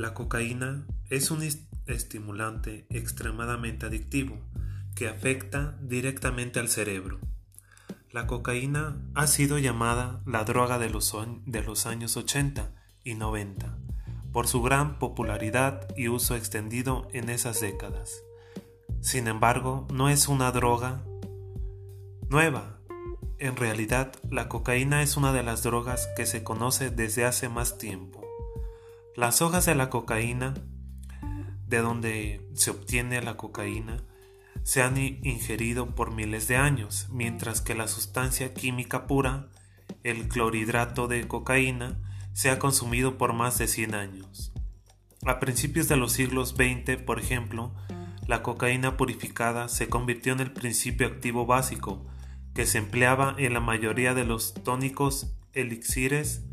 La cocaína es un estimulante extremadamente adictivo que afecta directamente al cerebro. La cocaína ha sido llamada la droga de los, de los años 80 y 90 por su gran popularidad y uso extendido en esas décadas. Sin embargo, no es una droga nueva. En realidad, la cocaína es una de las drogas que se conoce desde hace más tiempo. Las hojas de la cocaína, de donde se obtiene la cocaína, se han ingerido por miles de años, mientras que la sustancia química pura, el clorhidrato de cocaína, se ha consumido por más de 100 años. A principios de los siglos XX, por ejemplo, la cocaína purificada se convirtió en el principio activo básico que se empleaba en la mayoría de los tónicos elixires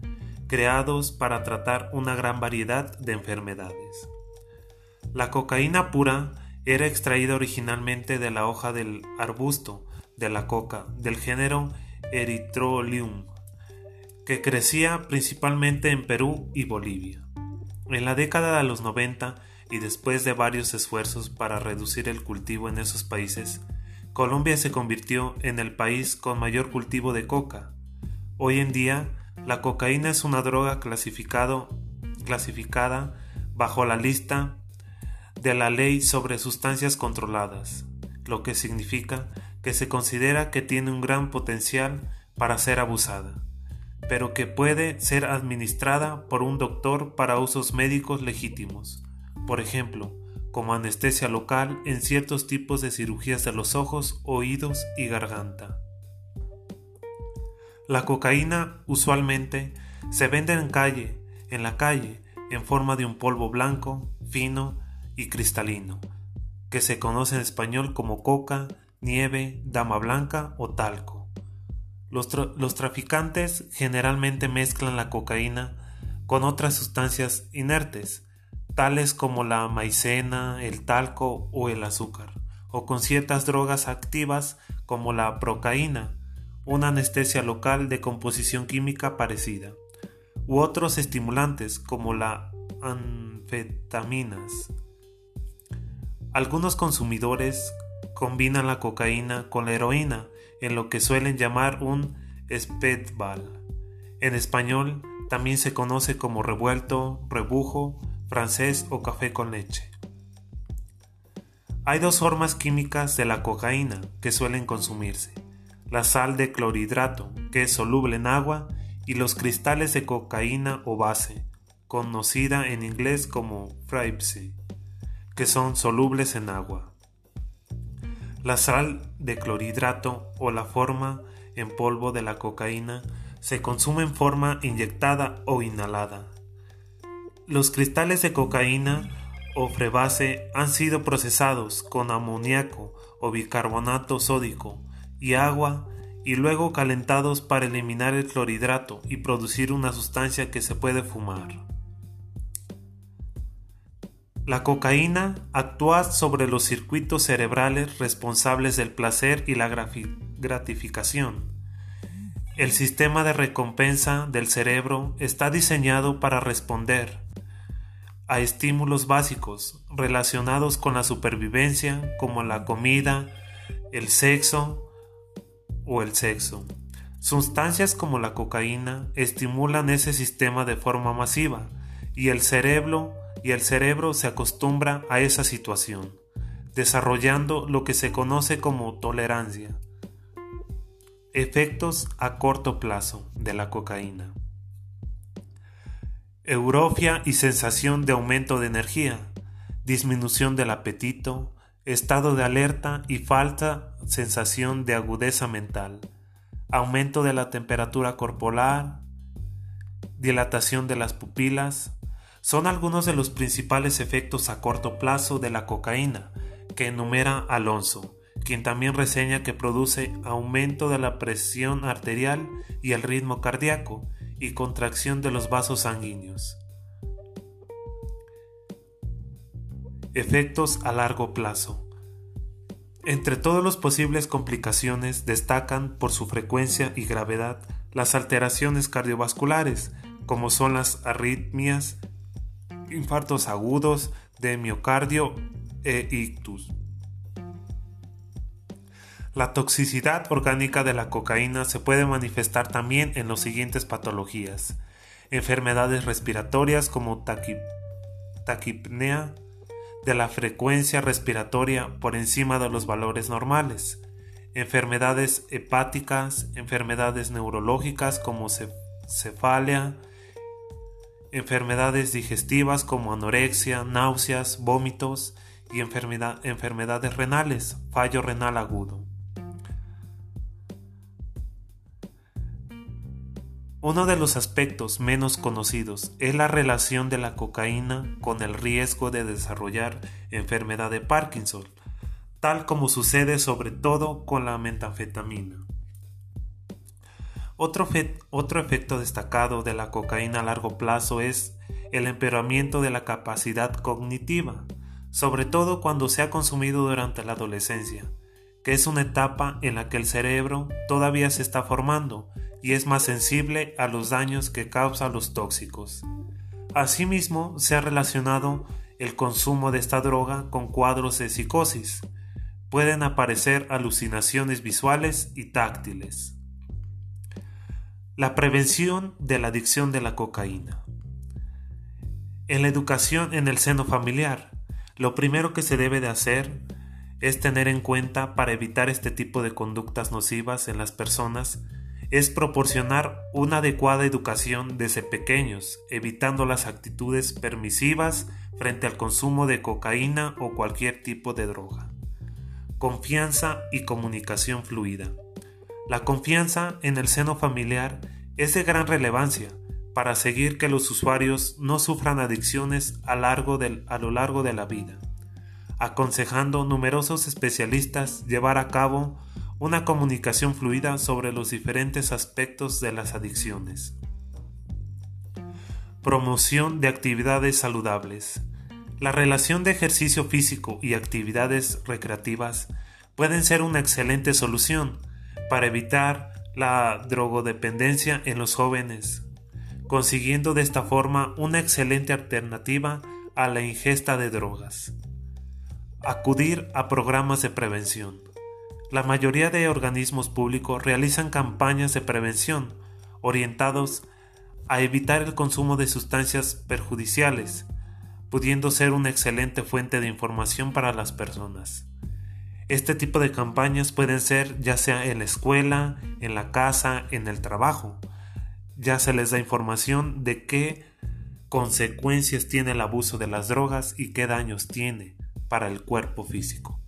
creados para tratar una gran variedad de enfermedades. La cocaína pura era extraída originalmente de la hoja del arbusto de la coca del género Erythrolium, que crecía principalmente en Perú y Bolivia. En la década de los 90 y después de varios esfuerzos para reducir el cultivo en esos países, Colombia se convirtió en el país con mayor cultivo de coca. Hoy en día, la cocaína es una droga clasificada bajo la lista de la ley sobre sustancias controladas, lo que significa que se considera que tiene un gran potencial para ser abusada, pero que puede ser administrada por un doctor para usos médicos legítimos, por ejemplo, como anestesia local en ciertos tipos de cirugías de los ojos, oídos y garganta. La cocaína usualmente se vende en calle, en la calle, en forma de un polvo blanco, fino y cristalino, que se conoce en español como coca, nieve, dama blanca o talco. Los, los traficantes generalmente mezclan la cocaína con otras sustancias inertes, tales como la maicena, el talco o el azúcar, o con ciertas drogas activas como la procaína, una anestesia local de composición química parecida, u otros estimulantes como las anfetaminas. Algunos consumidores combinan la cocaína con la heroína en lo que suelen llamar un spedbal. En español también se conoce como revuelto, rebujo, francés o café con leche. Hay dos formas químicas de la cocaína que suelen consumirse la sal de clorhidrato, que es soluble en agua, y los cristales de cocaína o base, conocida en inglés como fripsy, que son solubles en agua. La sal de clorhidrato o la forma en polvo de la cocaína se consume en forma inyectada o inhalada. Los cristales de cocaína o frebase han sido procesados con amoníaco o bicarbonato sódico y agua y luego calentados para eliminar el clorhidrato y producir una sustancia que se puede fumar. La cocaína actúa sobre los circuitos cerebrales responsables del placer y la gratificación. El sistema de recompensa del cerebro está diseñado para responder a estímulos básicos relacionados con la supervivencia como la comida, el sexo, o el sexo. Sustancias como la cocaína estimulan ese sistema de forma masiva y el cerebro y el cerebro se acostumbra a esa situación, desarrollando lo que se conoce como tolerancia. Efectos a corto plazo de la cocaína. Eurofia y sensación de aumento de energía, disminución del apetito, estado de alerta y falta sensación de agudeza mental, aumento de la temperatura corporal, dilatación de las pupilas, son algunos de los principales efectos a corto plazo de la cocaína que enumera Alonso, quien también reseña que produce aumento de la presión arterial y el ritmo cardíaco y contracción de los vasos sanguíneos. Efectos a largo plazo. Entre todas las posibles complicaciones destacan por su frecuencia y gravedad las alteraciones cardiovasculares, como son las arritmias infartos agudos de miocardio e ictus. La toxicidad orgánica de la cocaína se puede manifestar también en las siguientes patologías. Enfermedades respiratorias como taquipnea de la frecuencia respiratoria por encima de los valores normales. Enfermedades hepáticas, enfermedades neurológicas como cefalia, enfermedades digestivas como anorexia, náuseas, vómitos y enfermedades renales, fallo renal agudo. Uno de los aspectos menos conocidos es la relación de la cocaína con el riesgo de desarrollar enfermedad de Parkinson, tal como sucede sobre todo con la metanfetamina. Otro, otro, efecto destacado de la cocaína a largo plazo es el empeoramiento de la capacidad cognitiva, sobre todo cuando se ha consumido durante la adolescencia, que es una etapa en la que el cerebro todavía se está formando y es más sensible a los daños que causan los tóxicos. Asimismo, se ha relacionado el consumo de esta droga con cuadros de psicosis. Pueden aparecer alucinaciones visuales y táctiles. La prevención de la adicción de la cocaína. En la educación en el seno familiar, lo primero que se debe de hacer es tener en cuenta para evitar este tipo de conductas nocivas en las personas es proporcionar una adecuada educación desde pequeños, evitando las actitudes permisivas frente al consumo de cocaína o cualquier tipo de droga. Confianza y comunicación fluida. La confianza en el seno familiar es de gran relevancia para seguir que los usuarios no sufran adicciones a, a lo largo de la vida, aconsejando numerosos especialistas llevar a cabo una comunicación fluida sobre los diferentes aspectos de las adicciones. Promoción de actividades saludables. La relación de ejercicio físico y actividades recreativas pueden ser una excelente solución para evitar la drogodependencia en los jóvenes, consiguiendo de esta forma una excelente alternativa a la ingesta de drogas. Acudir a programas de prevención. La mayoría de organismos públicos realizan campañas de prevención orientados a evitar el consumo de sustancias perjudiciales, pudiendo ser una excelente fuente de información para las personas. Este tipo de campañas pueden ser ya sea en la escuela, en la casa, en el trabajo. Ya se les da información de qué consecuencias tiene el abuso de las drogas y qué daños tiene para el cuerpo físico.